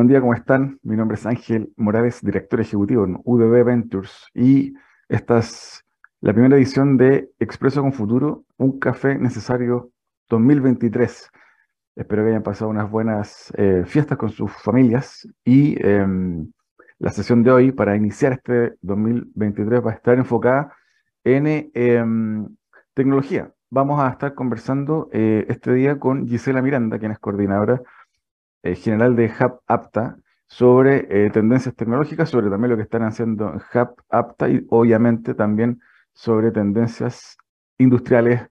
Buen día, ¿cómo están? Mi nombre es Ángel Morales, director ejecutivo en UDB Ventures y esta es la primera edición de Expreso con Futuro, un café necesario 2023. Espero que hayan pasado unas buenas eh, fiestas con sus familias y em, la sesión de hoy para iniciar este 2023 va a estar enfocada en em, tecnología. Vamos a estar conversando eh, este día con Gisela Miranda, quien es coordinadora eh, general de Hub Apta, sobre tendencias tecnológicas, sobre también lo que están haciendo en Hub Apta y obviamente también sobre tendencias industriales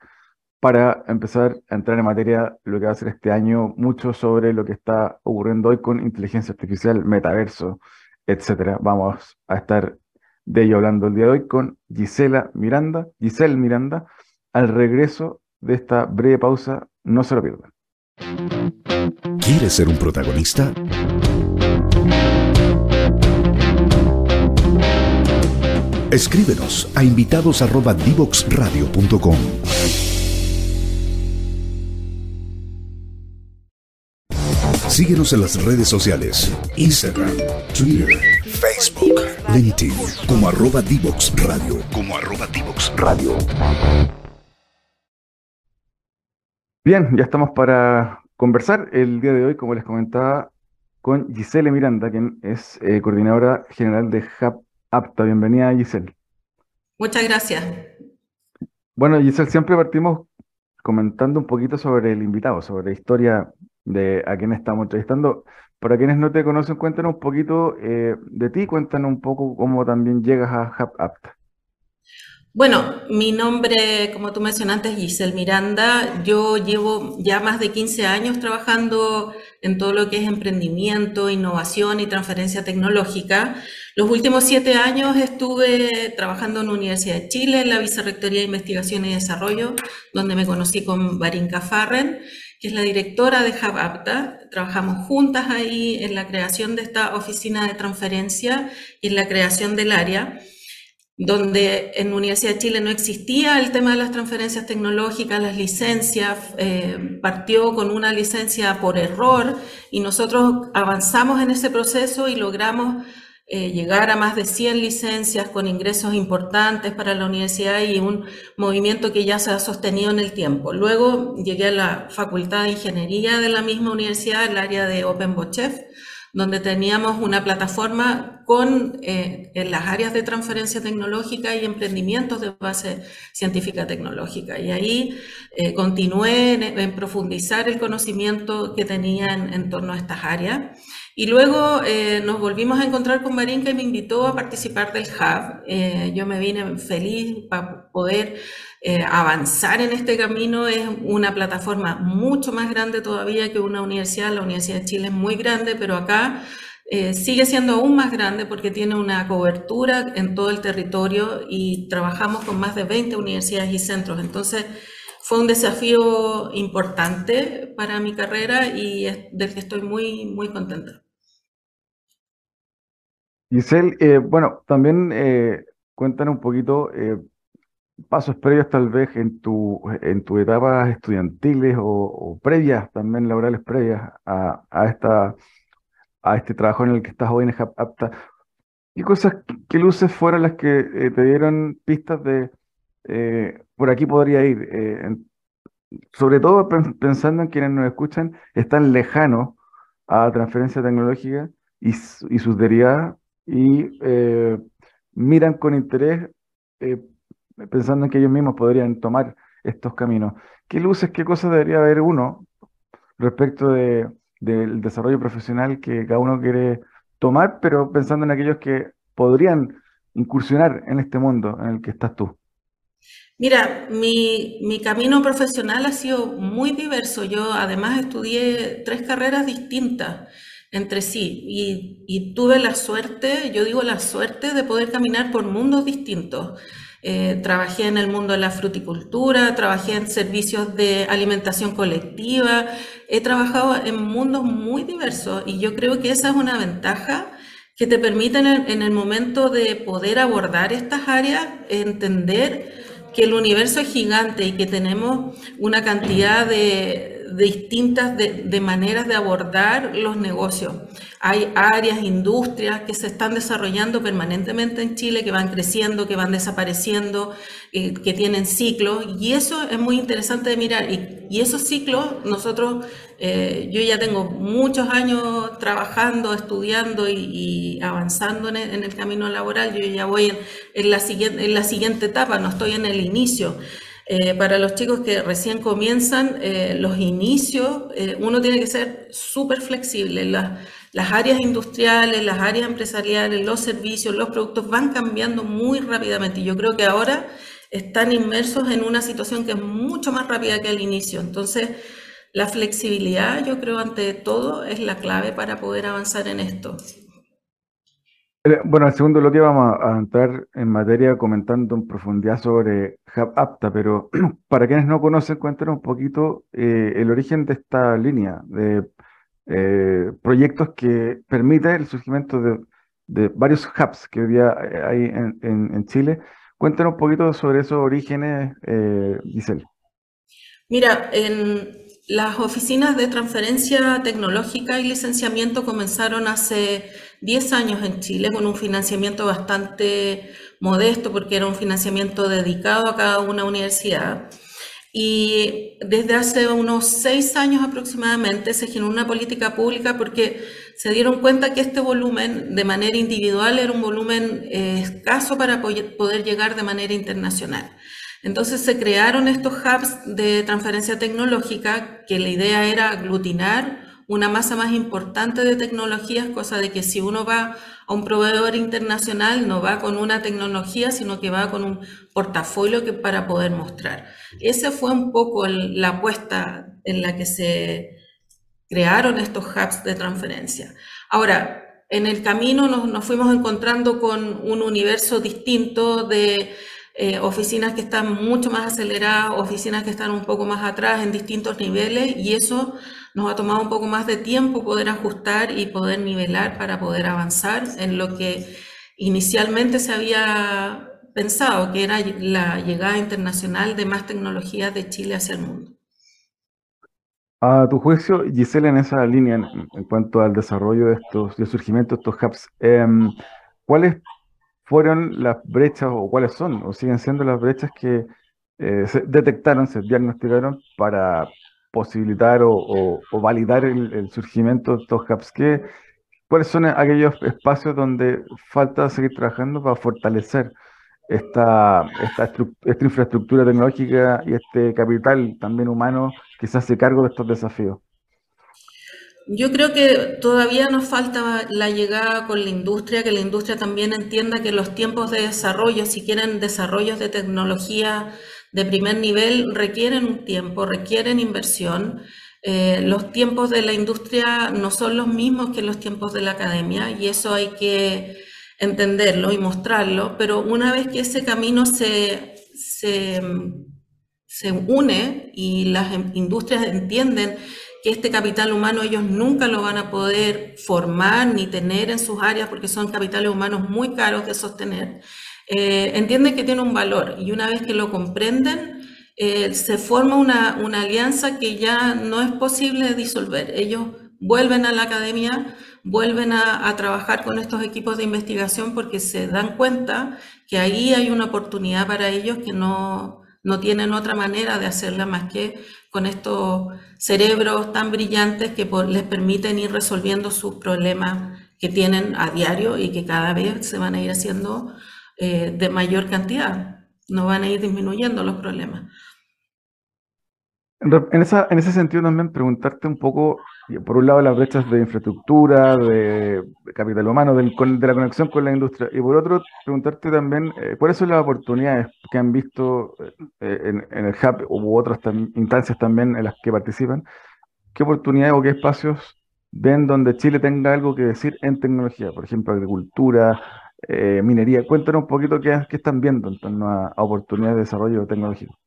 para empezar a entrar en materia lo que va a ser este año, mucho sobre lo que está ocurriendo hoy con inteligencia artificial, metaverso, etcétera. Vamos a estar de ello hablando el día de hoy con Gisela Miranda, Giselle Miranda, al regreso de esta breve pausa, no se lo pierdan. ¿Quieres ser un protagonista? Escríbenos a invitados@divoxradio.com. Síguenos en las redes sociales, Instagram, Twitter, Facebook, LinkedIn, como arroba Divox Radio, como arroba Divox Radio. Bien, ya estamos para conversar el día de hoy, como les comentaba, con Giselle Miranda, quien es eh, coordinadora general de Hub Apta. Bienvenida, Giselle. Muchas gracias. Bueno, Giselle, siempre partimos comentando un poquito sobre el invitado, sobre la historia de a quien estamos entrevistando. Para quienes no te conocen, cuéntanos un poquito eh, de ti, cuéntanos un poco cómo también llegas a HubApta. Bueno, mi nombre, como tú mencionaste, es Giselle Miranda. Yo llevo ya más de 15 años trabajando en todo lo que es emprendimiento, innovación y transferencia tecnológica. Los últimos siete años estuve trabajando en la Universidad de Chile, en la Vicerrectoría de Investigación y Desarrollo, donde me conocí con Barinka Farren que es la directora de HubApta. Trabajamos juntas ahí en la creación de esta oficina de transferencia y en la creación del área, donde en Universidad de Chile no existía el tema de las transferencias tecnológicas, las licencias, eh, partió con una licencia por error y nosotros avanzamos en ese proceso y logramos eh, llegar a más de 100 licencias con ingresos importantes para la universidad y un movimiento que ya se ha sostenido en el tiempo. Luego llegué a la Facultad de Ingeniería de la misma universidad, el área de OpenBochef, donde teníamos una plataforma con eh, en las áreas de transferencia tecnológica y emprendimientos de base científica tecnológica. Y ahí eh, continué en, profundizar el conocimiento que tenía en torno a estas áreas. Y luego eh, nos volvimos a encontrar con Marinka y me invitó a participar del Hub. Eh, yo me vine feliz para poder eh, avanzar en este camino. Es una plataforma mucho más grande todavía que una universidad. La Universidad de Chile es muy grande, pero acá sigue siendo aún más grande porque tiene una cobertura en todo el territorio y trabajamos con más de 20 universidades y centros. Entonces, fue un desafío importante para mi carrera y del que estoy muy, muy contenta. Giselle, eh, bueno, también eh, cuéntanos un poquito eh, pasos previos tal vez en tu, en tu etapas estudiantiles o, previas, también laborales previas a, esta, a este trabajo en el que estás hoy en apta. ¿Qué cosas, qué luces fueron las que te dieron pistas de por aquí podría ir? sobre todo pensando en quienes nos escuchan, están lejanos a transferencia tecnológica y, y sus derivadas y eh, miran con interés eh, pensando en que ellos mismos podrían tomar estos caminos. ¿Qué luces, qué cosas debería haber uno respecto de, del desarrollo profesional que cada uno quiere tomar, pero pensando en aquellos que podrían incursionar en este mundo en el que estás tú? Mira, mi, mi, camino profesional ha sido muy diverso. Yo además estudié tres carreras distintas entre sí. Y, tuve la suerte, yo digo la suerte, de poder caminar por mundos distintos. Eh, trabajé en el mundo de la fruticultura, trabajé en servicios de alimentación colectiva, he trabajado en mundos muy diversos y yo creo que esa es una ventaja que te permite en el momento de poder abordar estas áreas entender que el universo es gigante y que tenemos una cantidad de, distintas de, maneras de abordar los negocios. Hay áreas, industrias que se están desarrollando permanentemente en Chile, que van creciendo, que van desapareciendo, eh, que tienen ciclos, y eso es muy interesante de mirar. Y, esos ciclos, nosotros, eh, yo ya tengo muchos años trabajando, estudiando y, avanzando en el, camino laboral, yo ya voy en la siguiente etapa, no estoy en el inicio. Eh, para los chicos que recién comienzan, eh, los inicios, eh, uno tiene que ser súper flexible. las áreas industriales, las áreas empresariales, los servicios, los productos van cambiando muy rápidamente. Y yo creo que ahora están inmersos en una situación que es mucho más rápida que al inicio. Entonces, la flexibilidad, yo creo, ante todo, es la clave para poder avanzar en esto. Eh, bueno, el segundo bloque vamos a, entrar en materia comentando en profundidad sobre Hub Apta, pero para quienes no conocen, cuéntanos un poquito eh, el origen de esta línea de eh, proyectos que permite el surgimiento de, varios hubs que hoy día hay en, Chile. Cuéntanos un poquito sobre esos orígenes, Giselle. Mira, en las oficinas de transferencia tecnológica y licenciamiento comenzaron hace 10 años en Chile con un financiamiento bastante modesto porque era un financiamiento dedicado a cada una universidad. Y desde hace unos seis años aproximadamente se generó una política pública porque se dieron cuenta que este volumen de manera individual era un volumen eh, escaso para poder llegar de manera internacional. Entonces se crearon estos hubs de transferencia tecnológica que la idea era aglutinar una masa más importante de tecnologías, cosa de que si uno va a un proveedor internacional no va con una tecnología, sino que va con un portafolio que para poder mostrar. Esa fue un poco la apuesta en la que se crearon estos hubs de transferencia. Ahora, en el camino nos fuimos encontrando con un universo distinto de eh, oficinas que están mucho más aceleradas, oficinas que están un poco más atrás en distintos niveles y eso nos ha tomado un poco más de tiempo poder ajustar y poder nivelar para poder avanzar en lo que inicialmente se había pensado, que era la llegada internacional de más tecnologías de Chile hacia el mundo. A tu juicio, Giselle, en esa línea, en, cuanto al desarrollo de estos, y el surgimiento de estos hubs, em, ¿cuáles fueron las brechas o cuáles son o siguen siendo las brechas que eh, se detectaron, se diagnosticaron para posibilitar o, validar el, surgimiento de estos hubs? ¿Qué, ¿Cuáles son aquellos espacios donde falta seguir trabajando para fortalecer esta, esta, esta infraestructura tecnológica y este capital también humano que se hace cargo de estos desafíos? Yo creo que todavía nos falta la llegada con la industria, que la industria también entienda que los tiempos de desarrollo, si quieren desarrollos de tecnología de primer nivel, requieren un tiempo, requieren inversión. Eh, los tiempos de la industria no son los mismos que los tiempos de la academia y eso hay que entenderlo y mostrarlo, pero una vez que ese camino se, se, se une y las industrias entienden que este capital humano ellos nunca lo van a poder formar ni tener en sus áreas porque son capitales humanos muy caros de sostener. Eh, entienden que tiene un valor y una vez que lo comprenden, eh, se forma una, una, alianza que ya no es posible disolver. Ellos vuelven a la academia, vuelven a, trabajar con estos equipos de investigación porque se dan cuenta que ahí hay una oportunidad para ellos que no, no tienen otra manera de hacerla más que con estos cerebros tan brillantes que les permiten ir resolviendo sus problemas que tienen a diario y que cada vez se van a ir haciendo eh, de mayor cantidad, no van a ir disminuyendo los problemas. En, esa, en ese sentido también preguntarte un poco, por un lado, las brechas de infraestructura, de, capital humano, de la conexión con la industria, y por otro, preguntarte también eh, cuáles son las oportunidades que han visto eh, en, el Hub u otras instancias también en las que participan, qué oportunidades o qué espacios ven donde Chile tenga algo que decir en tecnología, por ejemplo, agricultura, eh, minería. Cuéntanos un poquito qué, qué están viendo en torno a oportunidades de desarrollo tecnológico.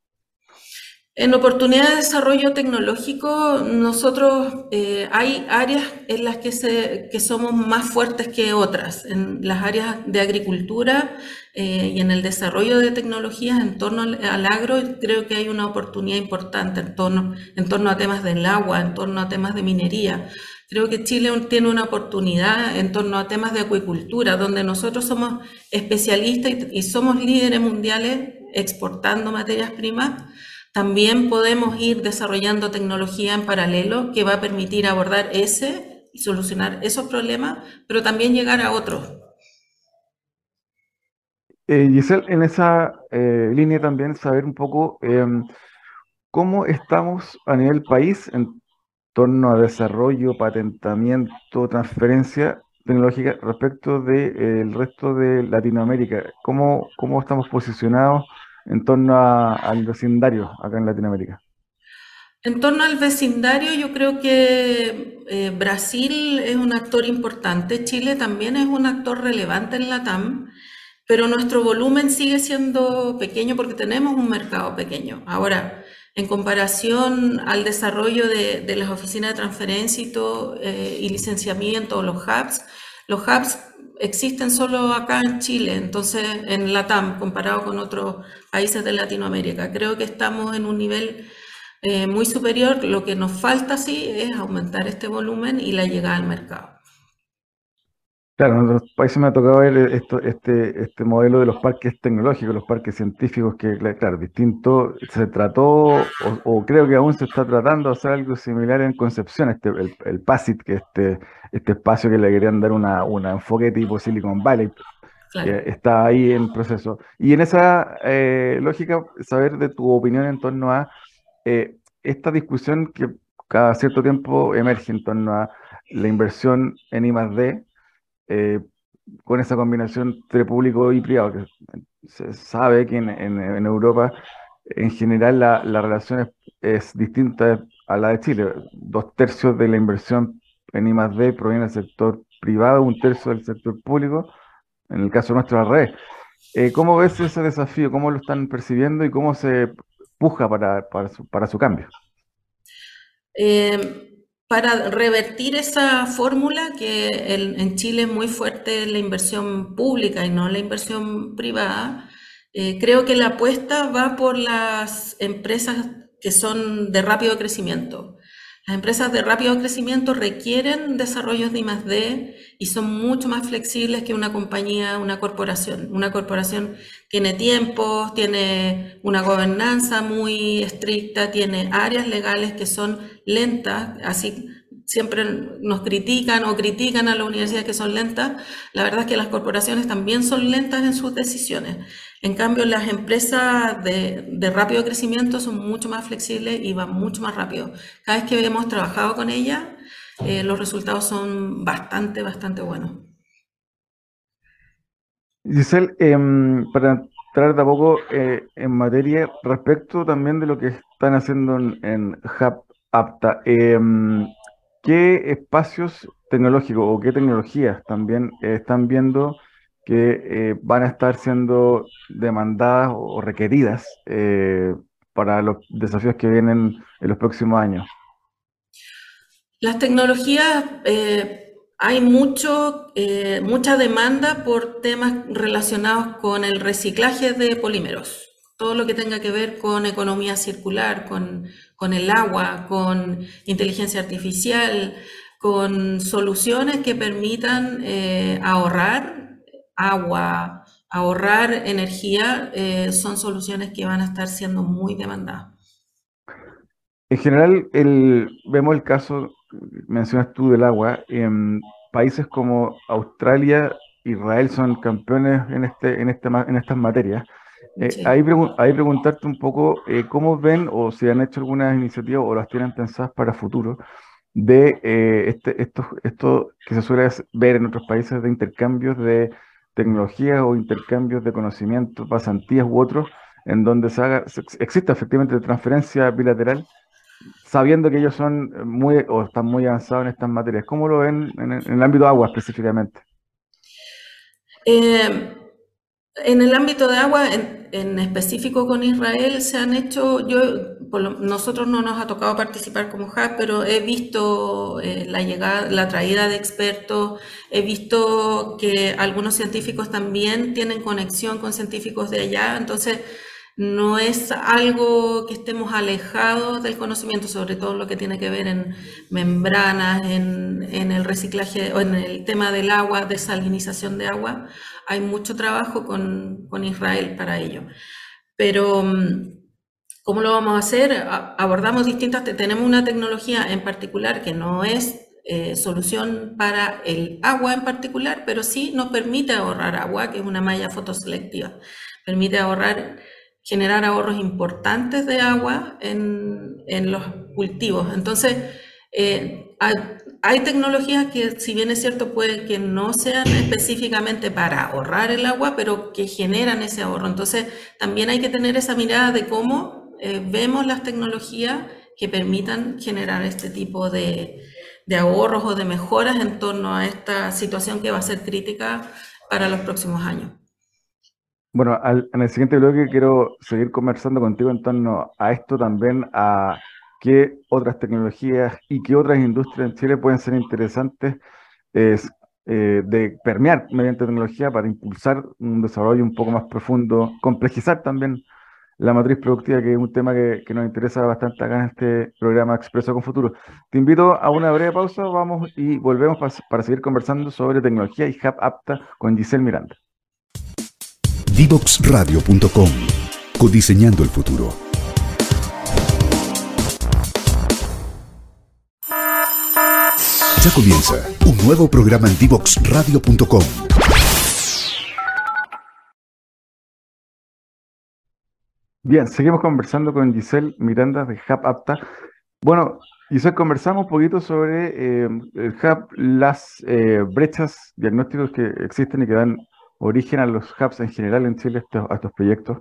En oportunidad de desarrollo tecnológico, nosotros eh, hay áreas en las que, se, que somos más fuertes que otras. En las áreas de agricultura eh, y en el desarrollo de tecnologías en torno al, agro, creo que hay una oportunidad importante en torno, en torno a temas del agua, en torno a temas de minería. Creo que Chile tiene una oportunidad en torno a temas de acuicultura, donde nosotros somos especialistas y somos líderes mundiales exportando materias primas también podemos ir desarrollando tecnología en paralelo que va a permitir abordar ese y solucionar esos problemas, pero también llegar a otros. Eh, Giselle, en esa eh, línea también saber un poco em, cómo estamos a nivel país en torno a desarrollo, patentamiento, transferencia tecnológica respecto del de, resto de Latinoamérica. ¿Cómo, ¿Cómo estamos posicionados en torno al vecindario acá en Latinoamérica? En torno al vecindario, yo creo que eh, Brasil es un actor importante, Chile también es un actor relevante en la TAM, pero nuestro volumen sigue siendo pequeño porque tenemos un mercado pequeño. Ahora, en comparación al desarrollo de, las oficinas de transferencia y, todo, eh, licenciamiento, los hubs, los hubs existen solo acá en Chile, entonces en LATAM, comparado con otros países de Latinoamérica. Creo que estamos en un nivel eh, muy superior. Lo que nos falta, sí, es aumentar este volumen y la llegada al mercado. Claro, en otros países me ha tocado ver esto, este, este modelo de los parques tecnológicos, los parques científicos, que, claro, distinto, se trató, o, creo que aún se está tratando de hacer algo similar en Concepción, este, el, el PASIT, que este, este espacio que le querían dar una, un enfoque tipo Silicon Valley, que está ahí en proceso. Y en esa eh, lógica, saber de tu opinión en torno a eh, esta discusión que cada cierto tiempo emerge en torno a la inversión en I+.D., eh, con esa combinación entre público y privado, que se sabe que en, Europa en general la, la relación es, distinta a la de Chile. Dos tercios de la inversión en I+.D. proviene del sector privado, un tercio del sector público, en el caso nuestro al revés. Eh, ¿Cómo ves ese desafío? ¿Cómo lo están percibiendo y cómo se puja para, para, su, cambio? Eh, para revertir esa fórmula que en Chile es muy fuerte la inversión pública y no la inversión privada, eh, creo que la apuesta va por las empresas que son de rápido crecimiento. Las empresas de rápido crecimiento requieren desarrollos de I+D y son mucho más flexibles que una compañía, una corporación. Una corporación tiene tiempos, tiene una gobernanza muy estricta, tiene áreas legales que son lentas, así siempre nos critican o critican a las universidades que son lentas. La verdad es que las corporaciones también son lentas en sus decisiones. En cambio, las empresas de, rápido crecimiento son mucho más flexibles y van mucho más rápido. Cada vez que hemos trabajado con ellas, eh, los resultados son bastante, bastante buenos. Giselle, em, para entrar de a poco eh, en materia respecto también de lo que están haciendo en, Apta, em, ¿Qué espacios tecnológicos o qué tecnologías también están viendo que eh, van a estar siendo demandadas o requeridas eh, para los desafíos que vienen en los próximos años? Las tecnologías, eh, hay mucho, mucha demanda por temas relacionados con el reciclaje de polímeros todo lo que tenga que ver con economía circular, con, el agua, con inteligencia artificial, con soluciones que permitan ahorrar agua, ahorrar energía, eh, son soluciones que van a estar siendo muy demandadas. En general, vemos el caso, mencionas tú del agua, en países como Australia, Israel son campeones en, este, en, este, en estas materias. Eh, ahí, preguntarte un poco eh, cómo ven o si han hecho algunas iniciativas o las tienen pensadas para futuro de eh, este, esto, esto que se suele ver en otros países de intercambios de tecnologías o intercambios de conocimientos, pasantías u otros, en donde se haga, existe efectivamente transferencia bilateral, sabiendo que ellos son muy o están muy avanzados en estas materias. ¿Cómo lo ven en, el ámbito agua específicamente? Eh, en el ámbito de agua, en, específico con Israel, se han hecho, yo nosotros no nos ha tocado participar como hub, pero he visto eh, la llegada, la traída de expertos, he visto que algunos científicos también tienen conexión con científicos de allá, entonces no es algo que estemos alejados del conocimiento, sobre todo lo que tiene que ver en membranas, en, el reciclaje o en el tema del agua, desalinización de agua. Hay mucho trabajo con, Israel para ello. Pero, mm, ¿cómo lo vamos a hacer? Abordamos distintas, tenemos una tecnología en particular que no es eh, solución para el agua en particular, pero sí nos permite ahorrar agua, que es una malla fotoselectiva. Permite ahorrar generar ahorros importantes de agua en, los cultivos. Entonces, eh, hay, tecnologías que, si bien es cierto, puede que no sean específicamente para ahorrar el agua, pero que generan ese ahorro. Entonces, también hay que tener esa mirada de cómo eh, vemos las tecnologías que permitan generar este tipo de, de ahorros o de mejoras en torno a esta situación que va a ser crítica para los próximos años. Bueno, en el siguiente bloque quiero seguir conversando contigo en torno a esto también, a qué otras tecnologías y qué otras industrias en Chile pueden ser interesantes es, eh, de permear mediante tecnología para impulsar un desarrollo un poco más profundo, complejizar también la matriz productiva, que es un tema que, nos interesa bastante acá en este programa Expreso con Futuro. Te invito a una breve pausa, vamos y volvemos para, para seguir conversando sobre tecnología y Hub Apta con Giselle Miranda. Divoxradio.com. Codiseñando el futuro. Ya comienza un nuevo programa en Divoxradio.com. Bien, seguimos conversando con Giselle Miranda de Hub Apta. Bueno, Giselle, conversamos un poquito sobre eh, el Hub, las eh, brechas diagnósticos que existen y que dan origen a los hubs en general en Chile, a estos proyectos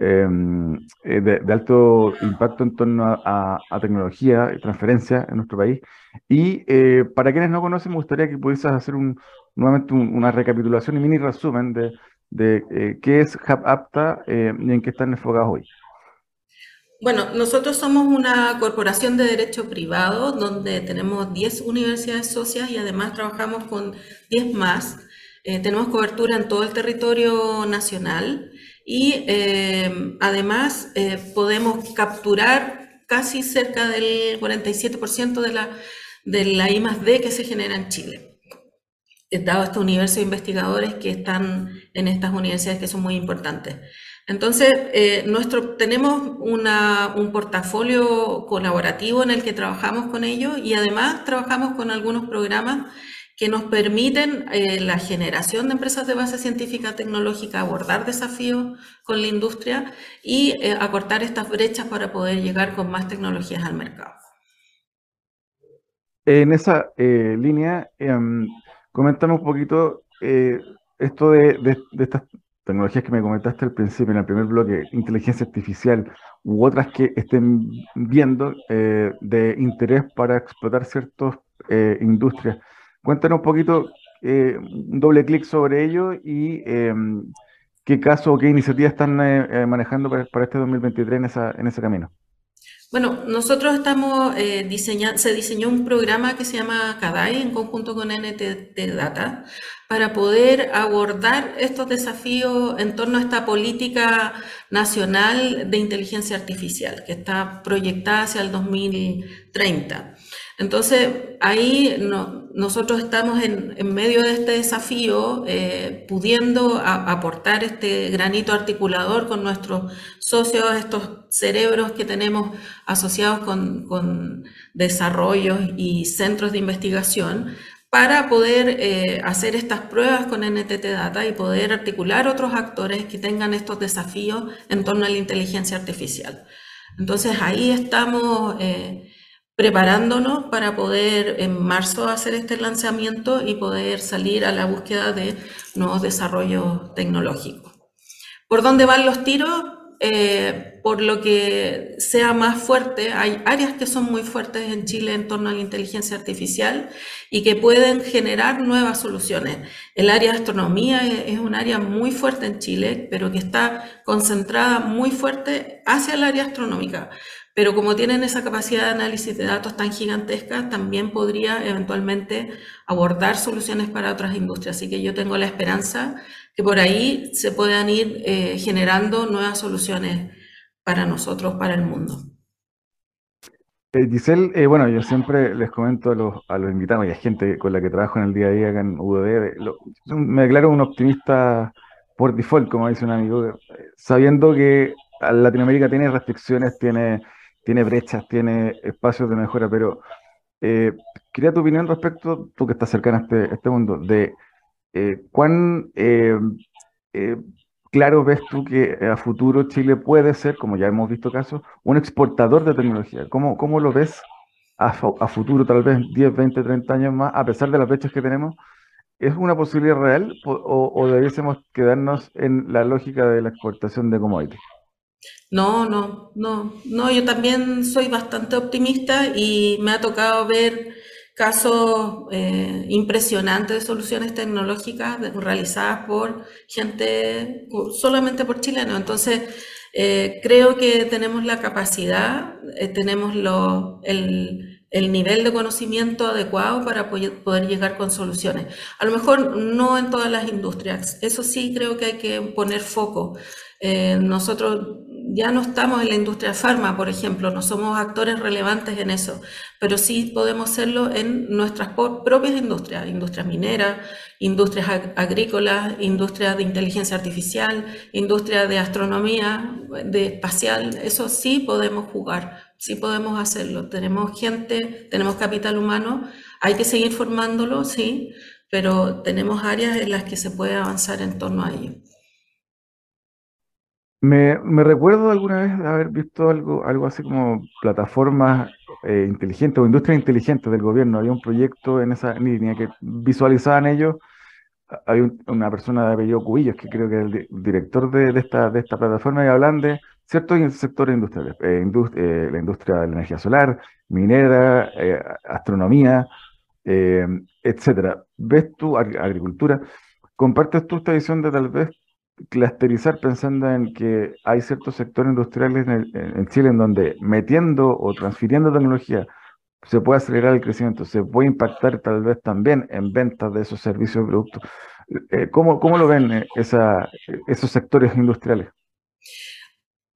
em, eh, de, alto impacto en torno a, tecnología y transferencia en nuestro país. Y eh, para quienes no conocen, me gustaría que pudieses hacer un, nuevamente una recapitulación y mini resumen de, de eh, qué es Hub Apta y en qué están enfocados hoy. Bueno, nosotros somos una corporación de derecho privado donde tenemos 10 universidades socias y además trabajamos con 10 más eh, tenemos cobertura en todo el territorio nacional y eh, además eh, podemos capturar casi cerca del 47% de la, de la I D que se genera en Chile. Dado este universo de investigadores que están en estas universidades que son muy importantes. Entonces, nuestro, tenemos una, un portafolio colaborativo en el que trabajamos con ellos y además trabajamos con algunos programas que nos permiten eh, la generación de empresas de base científica tecnológica, abordar desafíos con la industria y eh, acortar estas brechas para poder llegar con más tecnologías al mercado. En esa eh, línea, em, comentamos un poquito esto de, estas tecnologías que me comentaste al principio, en el primer bloque, inteligencia artificial u otras que estén viendo de interés para explotar ciertas industrias. Cuéntanos un poquito, eh, un doble clic sobre ello y em, qué caso o qué iniciativas están eh, eh, manejando para, este 2023 en, ese camino. Bueno, nosotros estamos diseñando, se diseñó un programa que se llama CADAI en conjunto con NTT Data para poder abordar estos desafíos en torno a esta política nacional de inteligencia artificial que está proyectada hacia el 2030. Entonces, ahí nosotros estamos en, medio de este desafío, eh, pudiendo aportar este granito articulador con nuestros socios, estos cerebros que tenemos asociados con, desarrollos y centros de investigación, para poder eh, hacer estas pruebas con NTT Data y poder articular otros actores que tengan estos desafíos en torno a la inteligencia artificial. Entonces, ahí estamos... Eh, preparándonos para poder en marzo hacer este lanzamiento y poder salir a la búsqueda de nuevos desarrollos tecnológicos. ¿Por dónde van los tiros? Eh, por lo que sea más fuerte, hay áreas que son muy fuertes en Chile en torno a la inteligencia artificial y que pueden generar nuevas soluciones. El área de astronomía es, un área muy fuerte en Chile, pero que está concentrada muy fuerte hacia el área astronómica pero como tienen esa capacidad de análisis de datos tan gigantesca, también podría eventualmente abordar soluciones para otras industrias. Así que yo tengo la esperanza que por ahí se puedan ir eh, generando nuevas soluciones para nosotros, para el mundo. Eh, Giselle, eh, bueno, yo siempre les comento a los, a los invitados y a gente con la que trabajo en el día a día acá en UDB, me declaro un optimista por default, como dice un amigo, eh, sabiendo que Latinoamérica tiene restricciones, tiene, tiene brechas, tiene espacios de mejora, pero quería tu opinión respecto, tú que estás cercana a este, este mundo, de cuán claro ves tú que a futuro Chile puede ser, como ya hemos visto casos, un exportador de tecnología? ¿Cómo, cómo lo ves a, futuro, tal vez 10, 20, 30 años más, a pesar de las fechas que tenemos? ¿Es una posibilidad real o, o debiésemos quedarnos en la lógica de la exportación de commodities? No, no, no, no, yo también soy bastante optimista y me ha tocado ver casos eh, impresionantes de soluciones tecnológicas realizadas por gente, solamente por chilenos. Entonces, eh, creo que tenemos la capacidad, eh, tenemos lo, el, el, nivel de conocimiento adecuado para poder llegar con soluciones. A lo mejor no en todas las industrias, eso sí creo que hay que poner foco. nosotros ya no estamos en la industria farma, por ejemplo, no somos actores relevantes en eso, pero sí podemos serlo en nuestras propias industrias, industrias mineras, industrias agrícolas, industrias de inteligencia artificial, industria de astronomía, de espacial, eso sí podemos jugar, sí podemos hacerlo. Tenemos gente, tenemos capital humano, hay que seguir formándolo, sí, pero tenemos áreas en las que se puede avanzar en torno a ello. Me, recuerdo alguna vez haber visto algo, algo así como plataformas eh, inteligentes o industrias inteligentes del gobierno. Había un proyecto en esa línea que visualizaban ellos. Hay una persona de apellido Cubillos, que creo que es el director de, esta, de esta plataforma, y hablan de ciertos sectores industriales, eh, eh, la industria de la energía solar, minera, astronomía, etcétera. ¿Ves tú agricultura? ¿Compartes tú esta visión de tal vez clusterizar pensando en que hay ciertos sectores industriales en, Chile en donde metiendo o transfiriendo tecnología se puede acelerar el crecimiento, se puede impactar tal vez también en ventas de esos servicios y productos. Eh, ¿cómo, ¿cómo, lo ven eh, esos sectores industriales?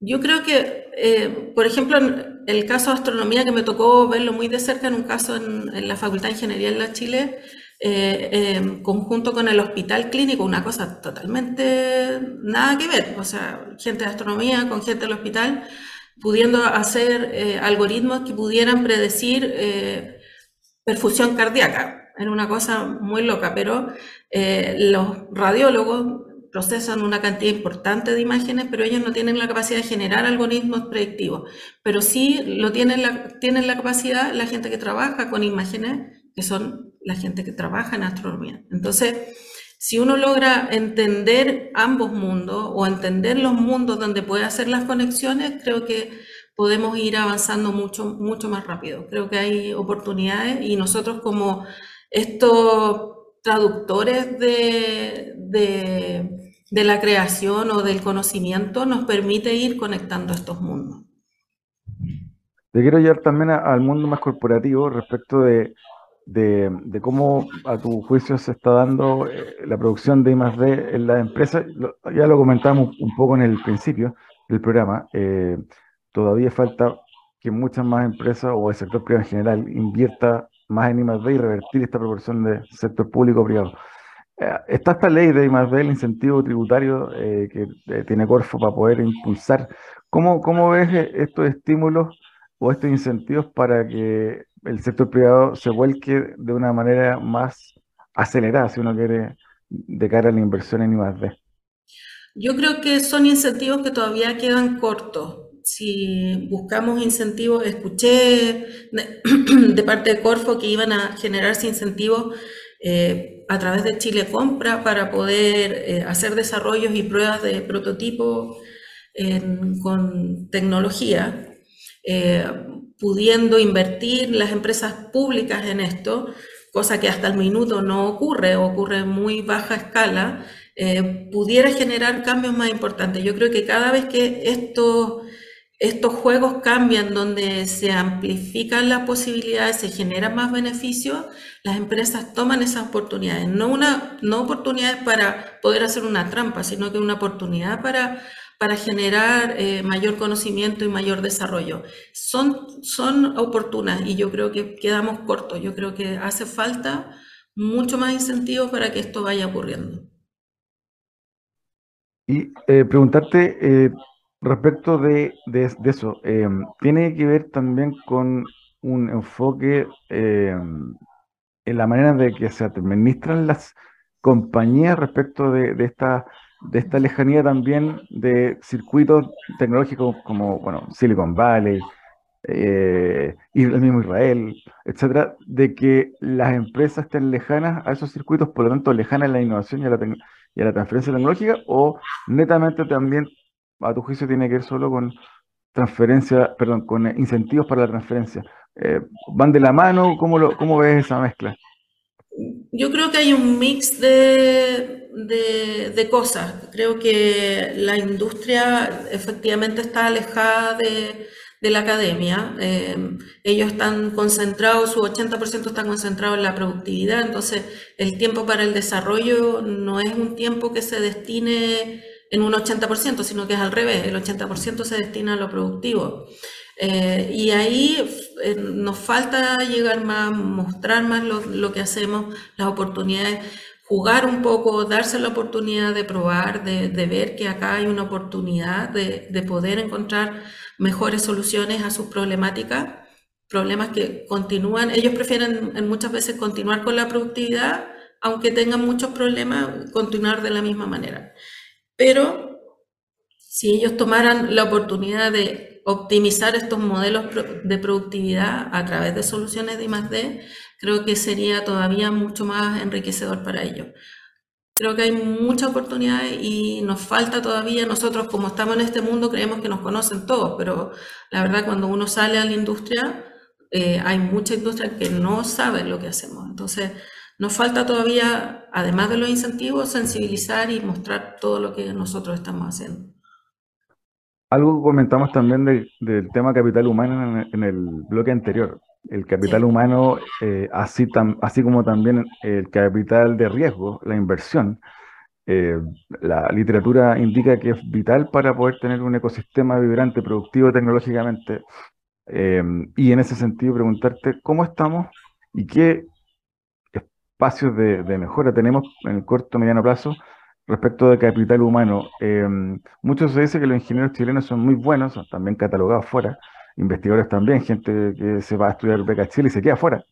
Yo creo que, eh, por ejemplo, en el caso de astronomía, que me tocó verlo muy de cerca en un caso en, en la Facultad de Ingeniería en la Chile, eh, en conjunto con el hospital clínico, una cosa totalmente nada que ver, o sea, gente de astronomía con gente del hospital, pudiendo hacer eh, algoritmos que pudieran predecir eh, perfusión cardíaca. Era una cosa muy loca, pero los radiólogos procesan una cantidad importante de imágenes, pero ellos no tienen la capacidad de generar algoritmos predictivos. Pero sí lo tienen tienen la capacidad la gente que trabaja con imágenes que son la gente que trabaja en astronomía. Entonces, si uno logra entender ambos mundos o entender los mundos donde puede hacer las conexiones, creo que podemos ir avanzando mucho, mucho más rápido. Creo que hay oportunidades y nosotros como estos traductores de, de, la creación o del conocimiento nos permite ir conectando estos mundos. Te quiero llevar también al mundo más corporativo respecto de de, cómo a tu juicio se está dando eh, la producción de I+.D. en la empresa. ya lo comentamos un poco en el principio del programa. Eh, todavía falta que muchas más empresas o el sector privado en general invierta más en I+.D. y revertir esta proporción de sector público-privado. Eh, está esta ley de I+.D., el incentivo tributario que tiene Corfo para poder impulsar. ¿Cómo, cómo ves estos estímulos o estos incentivos para que el sector privado se vuelque de una manera más acelerada, si uno quiere, de cara a la inversión en I+.D.? Yo creo que son incentivos que todavía quedan cortos. Si buscamos incentivos, escuché de, parte de Corfo que iban a generarse incentivos eh, a través de Chile Compra para poder eh, hacer desarrollos y pruebas de prototipos con tecnología. Eh, pudiendo invertir las empresas públicas en esto, cosa que hasta el minuto no ocurre, ocurre en muy baja escala, eh, pudiera generar cambios más importantes. Yo creo que cada vez que estos estos juegos cambian donde se amplifican las posibilidades, se generan más beneficios, las empresas toman esas oportunidades. No, una, no oportunidades para poder hacer una trampa, sino que una oportunidad para, para generar eh, mayor conocimiento y mayor desarrollo. Son, son oportunas y yo creo que quedamos cortos. Yo creo que hace falta mucho más incentivos para que esto vaya ocurriendo. Y eh, preguntarte, eh, Respecto de, eso, em, tiene que ver también con un enfoque em, en la manera de que se administran las compañías respecto de, esta, de esta lejanía también de circuitos tecnológicos como bueno, Silicon Valley eh, el mismo Israel, etcétera, de que las empresas estén lejanas a esos circuitos, por lo tanto lejanas a la innovación y a la, y a la transferencia tecnológica, o netamente también a tu juicio tiene que ver solo con transferencia, perdón, con incentivos para la transferencia. Eh, ¿Van de la mano? ¿Cómo, lo, ¿Cómo ves esa mezcla? Yo creo que hay un mix de, de, cosas. Creo que la industria efectivamente está alejada de, de la academia. Eh, ellos están concentrados, su 80% está concentrado en la productividad, entonces el tiempo para el desarrollo no es un tiempo que se destine en un 80%, sino que es al revés, el 80% se destina a lo productivo. Eh, y ahí eh, nos falta llegar más, mostrar más lo, que hacemos, las oportunidades, jugar un poco, darse la oportunidad de probar, de, ver que acá hay una oportunidad de, de, poder encontrar mejores soluciones a sus problemáticas, problemas que continúan, ellos prefieren en muchas veces continuar con la productividad, aunque tengan muchos problemas, continuar de la misma manera. Pero si ellos tomaran la oportunidad de optimizar estos modelos de productividad a través de soluciones de I+D, creo que sería todavía mucho más enriquecedor para ellos. Creo que hay mucha oportunidad y nos falta todavía, nosotros como estamos en este mundo creemos que nos conocen todos, pero la verdad cuando uno sale a la industria, eh, hay mucha industria que no sabe lo que hacemos. Entonces, nos falta todavía, además de los incentivos, sensibilizar y mostrar todo lo que nosotros estamos haciendo. Algo comentamos también del tema capital humano en, el bloque anterior. El capital humano, eh, así, así como también el capital de riesgo, la inversión. Eh, la literatura indica que es vital para poder tener un ecosistema vibrante, productivo tecnológicamente. Eh, y en ese sentido, preguntarte cómo estamos y qué espacios de, mejora tenemos en el corto mediano plazo respecto de capital humano. Eh, muchos se dice que los ingenieros chilenos son muy buenos, son también catalogados fuera, investigadores también, gente que se va a estudiar beca Chile y se queda fuera.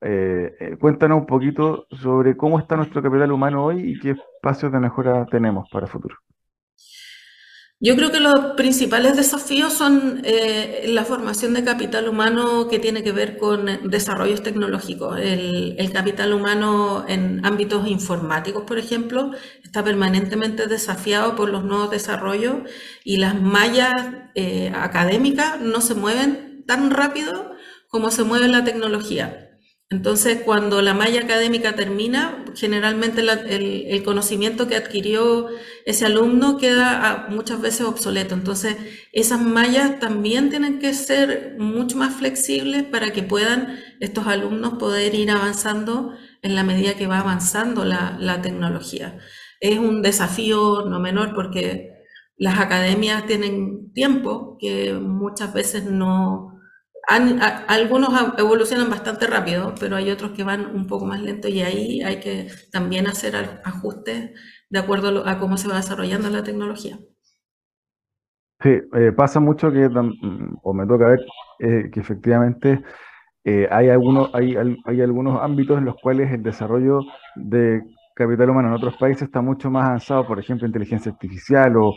Eh, eh, cuéntanos un poquito sobre cómo está nuestro capital humano hoy y qué espacios de mejora tenemos para el futuro. Yo creo que los principales desafíos son eh, la formación de capital humano que tiene que ver con desarrollos tecnológicos. El, capital humano en ámbitos informáticos, por ejemplo, está permanentemente desafiado por los nuevos desarrollos y las mallas eh, académicas no se mueven tan rápido como se mueve la tecnología. Entonces, cuando la malla académica termina, generalmente el, conocimiento que adquirió ese alumno queda ah, muchas veces obsoleto. Entonces, esas mallas también tienen que ser mucho más flexibles para que puedan estos alumnos poder ir avanzando en la medida que va avanzando la, la tecnología. Es un desafío no menor porque las academias tienen tiempo que muchas veces no, algunos evolucionan bastante rápido, pero hay otros que van un poco más lento y ahí hay que también hacer ajustes de acuerdo a cómo se va desarrollando la tecnología. Sí, eh, pasa mucho que, o me toca ver, eh, que efectivamente eh, hay, algunos, hay, hay algunos ámbitos en los cuales el desarrollo de capital humano en otros países está mucho más avanzado, por ejemplo, inteligencia artificial o,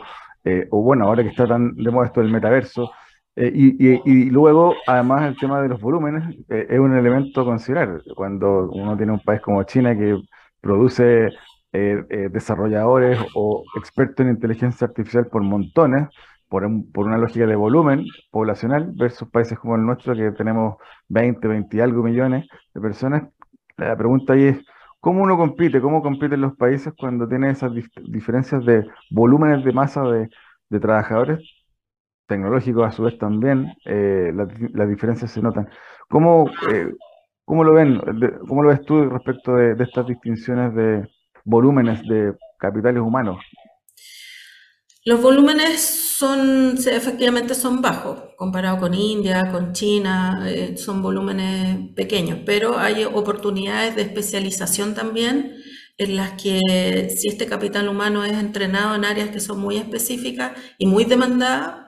o bueno, ahora que está tan de moda esto del metaverso, eh, y, luego, además, el tema de los volúmenes eh, es un elemento a considerar. Cuando uno tiene un país como China que produce eh, desarrolladores o expertos en inteligencia artificial por montones, por, por, una lógica de volumen poblacional, versus países como el nuestro que tenemos 20, 20 y algo millones de personas, la pregunta ahí es, ¿cómo uno compite? ¿Cómo compiten los países cuando tiene esas diferencias de volúmenes de masa de trabajadores tecnológicos a su vez también, eh, las diferencias se notan. ¿Cómo, eh, cómo lo ven, cómo lo ves tú respecto de, estas distinciones de volúmenes de capitales humanos? Los volúmenes son, efectivamente son bajos, comparado con India, con China, eh, son volúmenes pequeños, pero hay oportunidades de especialización también en las que si este capital humano es entrenado en áreas que son muy específicas y muy demandadas,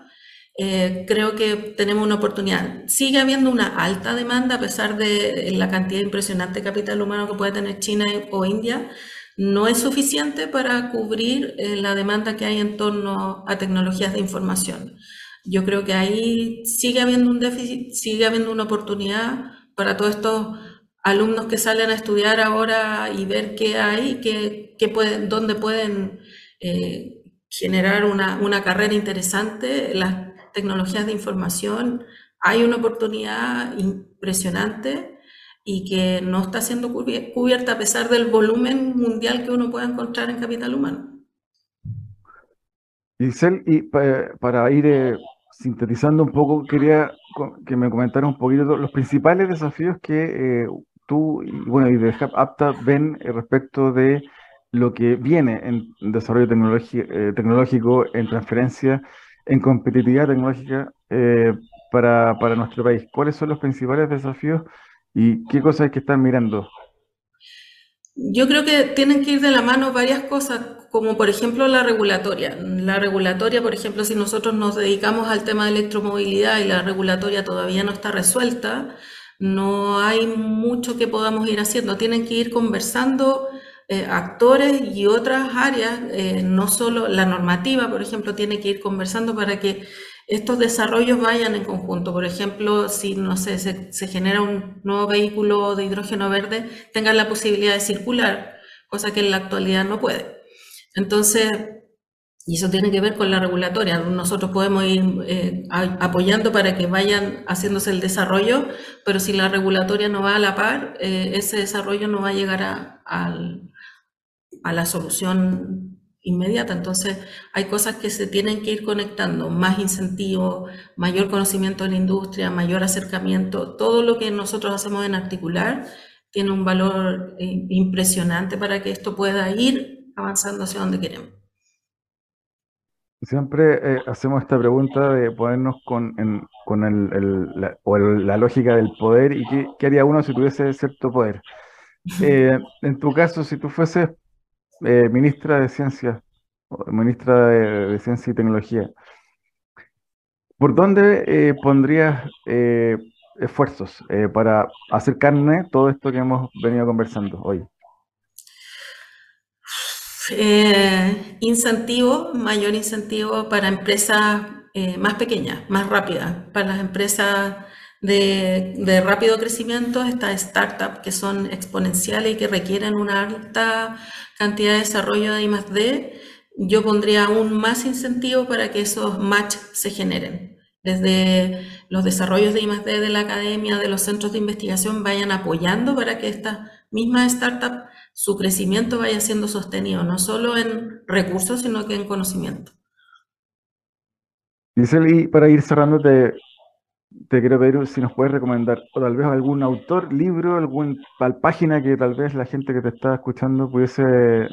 eh, creo que tenemos una oportunidad. Sigue habiendo una alta demanda a pesar de la cantidad impresionante de capital humano que puede tener China o India, no es suficiente para cubrir eh, la demanda que hay en torno a tecnologías de información. Yo creo que ahí sigue habiendo un déficit, sigue habiendo una oportunidad para todos estos alumnos que salen a estudiar ahora y ver qué hay, qué, qué pueden, dónde pueden eh, generar una, una carrera interesante. Las tecnologías de información, hay una oportunidad impresionante y que no está siendo cubierta a pesar del volumen mundial que uno pueda encontrar en capital humano. Giselle, y para ir eh, sintetizando un poco, quería que me comentara un poquito los principales desafíos que eh, tú y, bueno, y de Apta ven eh, respecto de lo que viene en desarrollo tecnológico, en transferencia, en competitividad tecnológica para, para nuestro país. ¿Cuáles son los principales desafíos ¿Y qué cosas hay que estar mirando? Yo creo que tienen que ir de la mano varias cosas, como por ejemplo la regulatoria. La regulatoria, por ejemplo, si nosotros nos dedicamos al tema de electromovilidad y la regulatoria todavía no está resuelta, no hay mucho que podamos ir haciendo. Tienen que ir conversando eh, actores y otras áreas, eh, no solo la normativa, por ejemplo, tiene que ir conversando para que estos desarrollos vayan en conjunto. Por ejemplo, si no sé, se, genera un nuevo vehículo de hidrógeno verde, tengan la posibilidad de circular, cosa que en la actualidad no puede. Entonces, y eso tiene que ver con la regulatoria. Nosotros podemos ir eh, apoyando para que vayan haciéndose el desarrollo, pero si la regulatoria no va a la par, ese desarrollo no va a llegar a, a la solución inmediata. Entonces, hay cosas que se tienen que ir conectando, más incentivos, mayor conocimiento de la industria, mayor acercamiento. Todo lo que nosotros hacemos en articular tiene un valor eh, impresionante para que esto pueda ir avanzando hacia donde queremos. Siempre eh, hacemos esta pregunta de ponernos con, con el, la, o la lógica del poder y qué, haría uno si tuviese cierto poder. Eh, en tu caso, si tú fueses eh, ministra de Ciencia, ministra de, Ciencia y Tecnología, ¿por dónde eh, pondrías eh, esfuerzos para hacer carne todo esto que hemos venido conversando hoy? incentivo, mayor incentivo para empresas más pequeñas, más rápidas, para las empresas de, rápido crecimiento, estas startups que son exponenciales y que requieren una alta cantidad de desarrollo de I+D, yo pondría aún más incentivo para que esos match se generen. Desde los desarrollos de I+D de la academia, de los centros de investigación, vayan apoyando para que estas mismas startups, su crecimiento vaya siendo sostenido, no solo en recursos, sino que en conocimiento. y para ir cerrando, te quiero pedir si nos puedes recomendar o tal vez algún autor, libro, alguna página que tal vez la gente que te está escuchando pudiese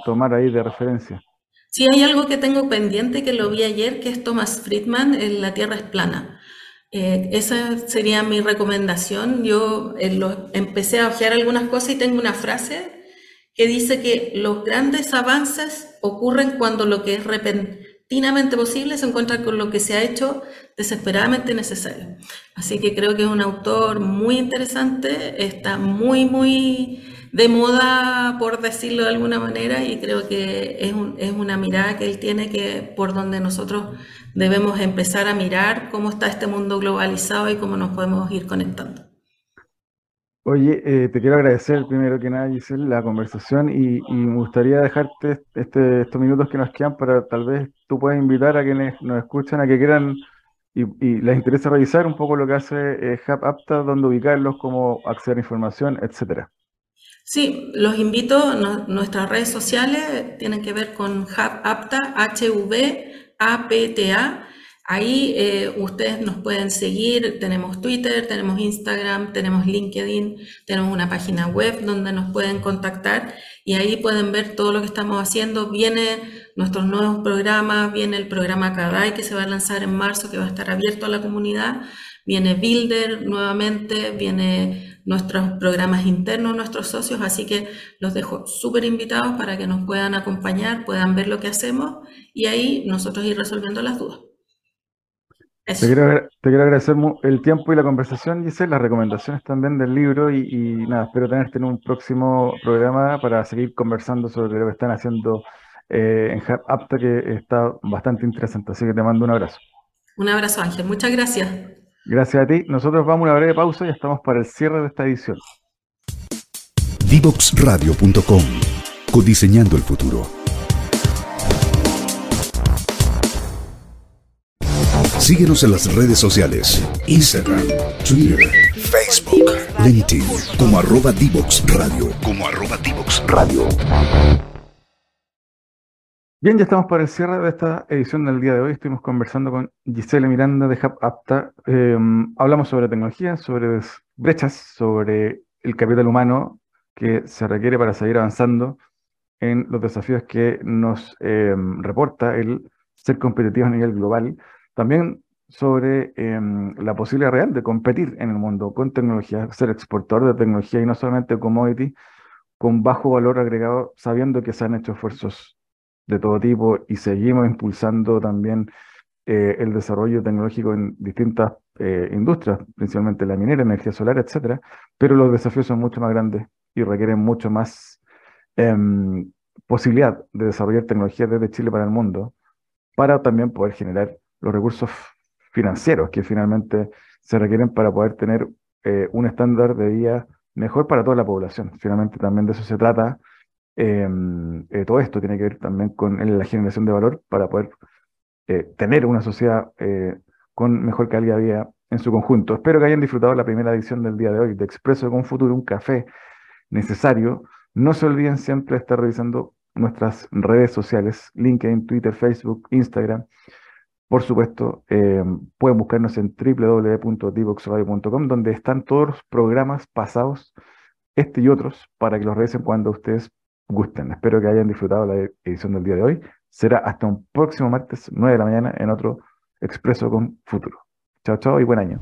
tomar ahí de referencia. Sí, hay algo que tengo pendiente que lo vi ayer, que es Thomas Friedman, en La Tierra es plana. Eh, esa sería mi recomendación. Yo eh, empecé a ojear algunas cosas y tengo una frase que dice que los grandes avances ocurren cuando lo que es repentinamente posible se encuentra con lo que se ha hecho desesperadamente necesario. Así que creo que es un autor muy interesante, está muy, muy de moda, por decirlo de alguna manera, y creo que es, es una mirada que él tiene que por donde nosotros debemos empezar a mirar cómo está este mundo globalizado y cómo nos podemos ir conectando. Oye, eh, te quiero agradecer primero que nada, Giselle, la conversación y, me gustaría dejarte este, estos minutos que nos quedan para tal vez tú puedas invitar a quienes nos escuchan a que quieran y, les interesa revisar un poco lo que hace eh, Apta, dónde ubicarlos, cómo acceder a información, etcétera. Sí, los invito, nuestras redes sociales tienen que ver con Hub Apta, H-V-A-P-T-A. Ahí eh, ustedes nos pueden seguir, tenemos Twitter, tenemos Instagram, tenemos LinkedIn, tenemos una página web donde nos pueden contactar y ahí pueden ver todo lo que estamos haciendo. Viene nuestros nuevos programas, viene el programa CADAI que se va a lanzar en marzo, que va a estar abierto a la comunidad, viene Builder nuevamente, viene nuestros programas internos, nuestros socios, así que los dejo súper invitados para que nos puedan acompañar, puedan ver lo que hacemos y ahí nosotros ir resolviendo las dudas. Te quiero, agradecer el tiempo y la conversación, Giselle, las recomendaciones también del libro y, nada, espero tenerte en un próximo programa para seguir conversando sobre lo que están haciendo eh, en Hub Apta, que está bastante interesante. Así que te mando un abrazo. Un abrazo, Ángel. Muchas gracias. Gracias a ti. Nosotros vamos a una breve pausa y estamos para el cierre de esta edición. Divoxradio.com Codiseñando el futuro. Síguenos en las redes sociales, Instagram, Twitter, Facebook, LinkedIn, como arroba Divox Radio. Como arroba Divox Radio. Bien, ya estamos para el cierre de esta edición del día de hoy. Estuvimos conversando con Giselle Miranda de Hub Apta. Em, hablamos sobre tecnología, sobre brechas, sobre el capital humano que se requiere para seguir avanzando en los desafíos que nos em, reporta el ser competitivo a nivel global también sobre em, la posibilidad real de competir en el mundo con tecnología, ser exportador de tecnología y no solamente commodity, con bajo valor agregado, sabiendo que se han hecho esfuerzos de todo tipo y seguimos impulsando también eh, el desarrollo tecnológico en distintas eh, industrias, principalmente la minera, energía solar, etcétera, pero los desafíos son mucho más grandes y requieren mucho más em, posibilidad de desarrollar tecnología desde Chile para el mundo, para también poder generar los recursos financieros que finalmente se requieren para poder tener eh, un estándar de vida mejor para toda la población. Finalmente también de eso se trata. Em, eh, todo esto tiene que ver también con la generación de valor para poder eh, tener una sociedad con mejor calidad de vida en su conjunto. Espero que hayan disfrutado la primera edición del día de hoy de Expreso con Futuro, un café necesario. No se olviden siempre estar revisando nuestras redes sociales, LinkedIn, Twitter, Facebook, Instagram. Por supuesto, eh, pueden buscarnos en www.divoxradio.com, donde están todos los programas pasados, este y otros, para que los revisen cuando ustedes gusten. Espero que hayan disfrutado la edición del día de hoy. Será hasta un próximo martes, 9 de la mañana, en otro Expreso con Futuro. Chao, chao y buen año.